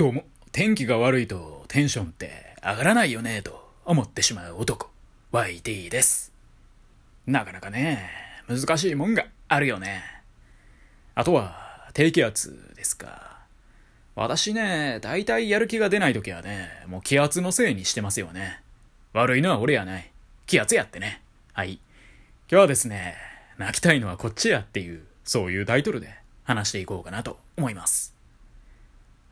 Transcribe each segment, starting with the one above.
どうも、天気が悪いとテンションって上がらないよねと思ってしまう男、YT です。なかなかね、難しいもんがあるよね。あとは、低気圧ですか。私ね、大体やる気が出ない時はね、もう気圧のせいにしてますよね。悪いのは俺やない。気圧やってね。はい。今日はですね、泣きたいのはこっちやっていう、そういうタイトルで話していこうかなと思います。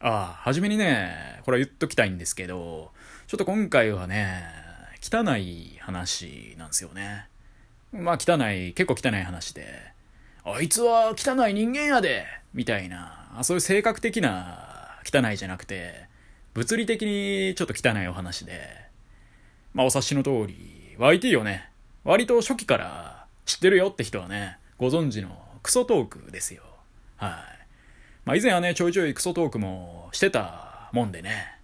ああ、はじめにね、これは言っときたいんですけど、ちょっと今回はね、汚い話なんですよね。まあ汚い、結構汚い話で、あいつは汚い人間やでみたいな、そういう性格的な汚いじゃなくて、物理的にちょっと汚いお話で、まあお察しの通り、YT をね、割と初期から知ってるよって人はね、ご存知のクソトークですよ。はい。まあ以前はね、ちょいちょいクソトークもしてたもんでね。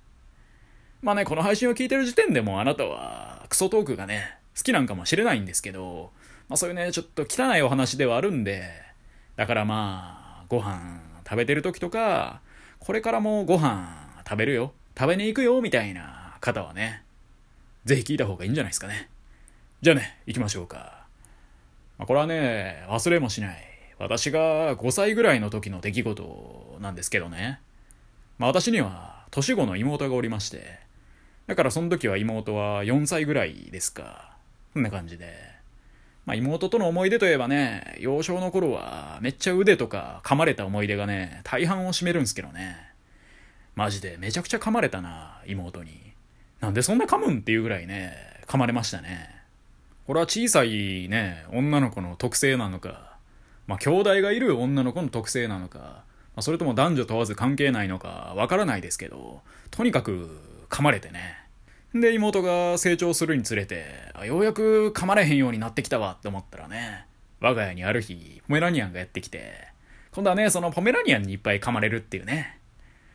まあね、この配信を聞いてる時点でもあなたはクソトークがね、好きなんかもしれないんですけど、まあそういうね、ちょっと汚いお話ではあるんで、だからまあ、ご飯食べてる時とか、これからもご飯食べるよ、食べに行くよ、みたいな方はね、ぜひ聞いた方がいいんじゃないですかね。じゃあね、行きましょうか。まあ、これはね、忘れもしない。私が5歳ぐらいの時の出来事なんですけどね。まあ私には年子の妹がおりまして、だからその時は妹は4歳ぐらいですか。そんな感じで。まあ妹との思い出といえばね、幼少の頃はめっちゃ腕とか噛まれた思い出がね、大半を占めるんですけどね。マジでめちゃくちゃ噛まれたな、妹に。なんでそんな噛むんっていうぐらいね、噛まれましたね。これは小さいね、女の子の特性なのか、まあ兄弟がいる女の子の特性なのか、まあ、それとも男女問わず関係ないのかわからないですけど、とにかく噛まれてね。で、妹が成長するにつれて、ようやく噛まれへんようになってきたわって思ったらね、我が家にある日、ポメラニアンがやってきて、今度はね、そのポメラニアンにいっぱい噛まれるっていうね。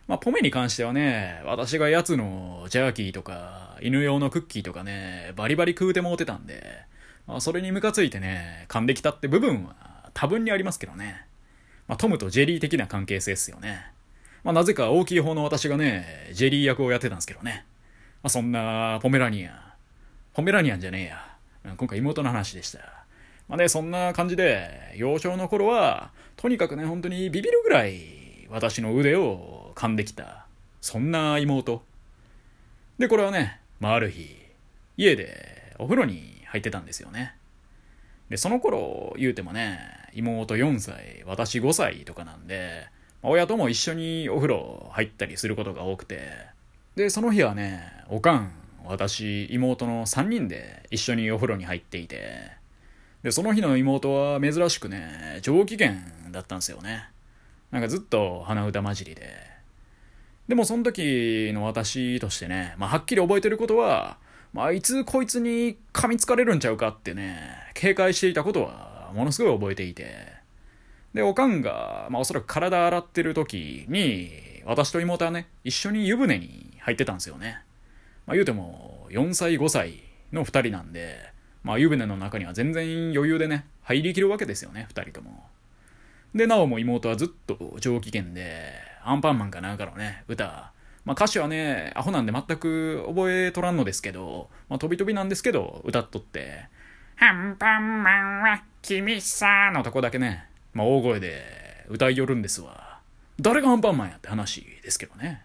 まあ、ポメに関してはね、私がやつのジャーキーとか、犬用のクッキーとかね、バリバリ食うてもうてたんで、まあ、それにムカついてね、噛んできたって部分は多分にありますけどね。まあ、トムとジェリー的な関係性ですよね。まあ、なぜか大きい方の私がね、ジェリー役をやってたんですけどね。まあ、そんなポメラニアン。ポメラニアンじゃねえや。今回妹の話でした。まあね、そんな感じで、幼少の頃は、とにかくね、本当にビビるぐらい、私の腕を噛んできた。そんな妹。で、これはね、まあ、ある日、家でお風呂に入ってたんですよね。で、その頃言うてもね、妹4歳、私5歳とかなんで、親とも一緒にお風呂入ったりすることが多くて、で、その日はね、おかん、私、妹の3人で一緒にお風呂に入っていて、で、その日の妹は珍しくね、上機嫌だったんですよね。なんかずっと鼻歌混じりで。でもその時の私としてね、まあはっきり覚えてることは、まあ、いつこいつに噛みつかれるんちゃうかってね、警戒していたことはものすごい覚えていて。で、おかんが、まあおそらく体洗ってる時に、私と妹はね、一緒に湯船に入ってたんですよね。まあ言うても、4歳5歳の2人なんで、まあ湯船の中には全然余裕でね、入りきるわけですよね、2人とも。で、なおも妹はずっと上機嫌で、アンパンマンかなんかのね、歌、まあ歌詞はね、アホなんで全く覚えとらんのですけど、まあ飛び飛びなんですけど、歌っとって、アンパンマンは君さのとこだけね、まあ大声で歌いよるんですわ。誰がアンパンマンやって話ですけどね。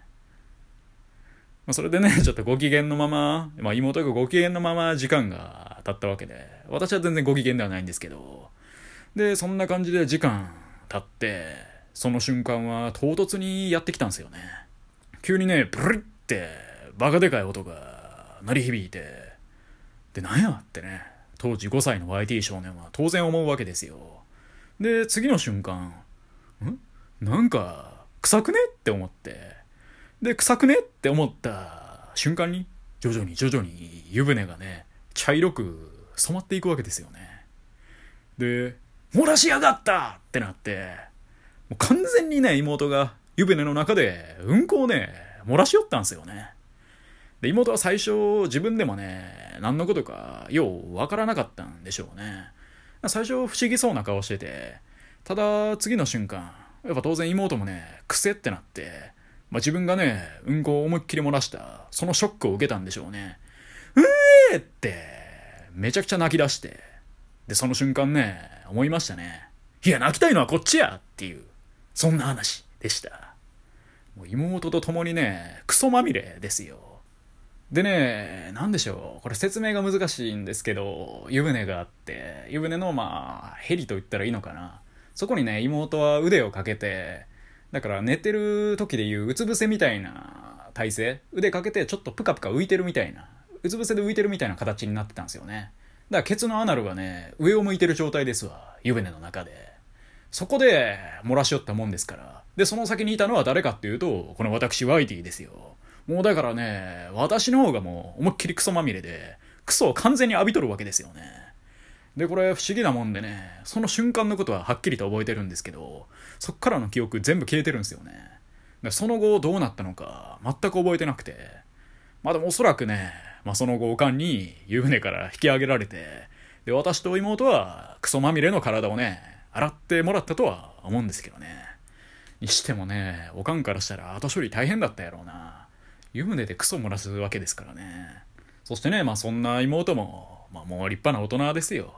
まあそれでね、ちょっとご機嫌のまま、まあ妹がご機嫌のまま時間が経ったわけで、私は全然ご機嫌ではないんですけど、で、そんな感じで時間経って、その瞬間は唐突にやってきたんですよね。急にね、ブリってバカでかい音が鳴り響いて、で、なんやってね、当時5歳の YT 少年は当然思うわけですよ。で、次の瞬間、ん？なんか、臭くねって思って、で、臭くねって思った瞬間に、徐々に徐々に湯船がね、茶色く染まっていくわけですよね。で、漏らしやがったってなって、もう完全にね、妹が湯船の中でうんこをね、漏らしよったんすよね。で、妹は最初自分でもね、何のことかようわからなかったんでしょうね。最初不思議そうな顔してて、ただ次の瞬間、やっぱ当然妹もね、癖ってなって、まあ、自分がね、うんこを思いっきり漏らした、そのショックを受けたんでしょうね。うえーって、めちゃくちゃ泣き出して、で、その瞬間ね、思いましたね。いや、泣きたいのはこっちやっていう、そんな話でした。もう妹と共にね、クソまみれですよ。でね、なんでしょう。これ説明が難しいんですけど、湯船があって、湯船のまあ、ヘリと言ったらいいのかな。そこにね、妹は腕をかけて、だから寝てる時でいううつ伏せみたいな体勢、腕かけてちょっとプカプカ浮いてるみたいな、うつ伏せで浮いてるみたいな形になってたんですよね。だからケツのアナルがね、上を向いてる状態ですわ。湯船の中で。そこで漏らしよったもんですから。で、その先にいたのは誰かっていうと、この私ワイティですよ。もうだからね、私の方がもう思いっきりクソまみれで、クソを完全に浴びとるわけですよね。で、これ不思議なもんでね、その瞬間のことははっきりと覚えてるんですけど、そっからの記憶全部消えてるんですよね。でその後どうなったのか全く覚えてなくて、まあでもおそらくね、まあその後おかんに湯船から引き上げられて、で、私と妹はクソまみれの体をね、洗ってもらったとは思うんですけどね。にしてもね、おかんからしたら後処理大変だったやろうな。湯船でクソ漏らすわけですからね。そしてね、まあそんな妹も、まあもう立派な大人ですよ。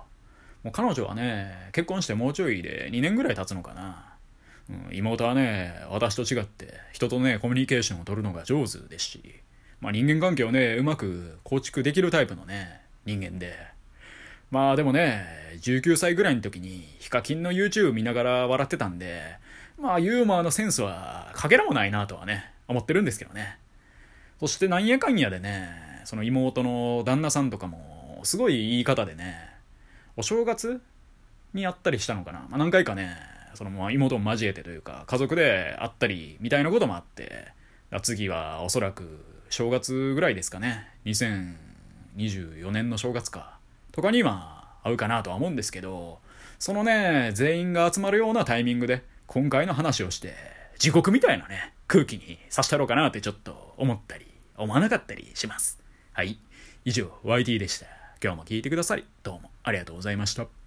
もう彼女はね、結婚してもうちょいで2年ぐらい経つのかな。うん、妹はね、私と違って人とね、コミュニケーションを取るのが上手ですし、まあ人間関係をね、うまく構築できるタイプのね、人間で。まあでもね、19歳ぐらいの時にヒカキンの YouTube 見ながら笑ってたんで、まあユーモアのセンスはかけらもないなとはね、思ってるんですけどね。そしてなんやかんやでね、その妹の旦那さんとかも、すごい言い方でね、お正月に会ったりしたのかな。まあ、何回かね、その妹を交えてというか、家族で会ったりみたいなこともあって、次はおそらく正月ぐらいですかね。2024年の正月か。とかには合うかなとは思うんですけど、そのね、全員が集まるようなタイミングで、今回の話をして、地獄みたいなね、空気にさしたろうかなってちょっと思ったり、思わなかったりします。はい。以上、YT でした。今日も聞いてくださり、どうもありがとうございました。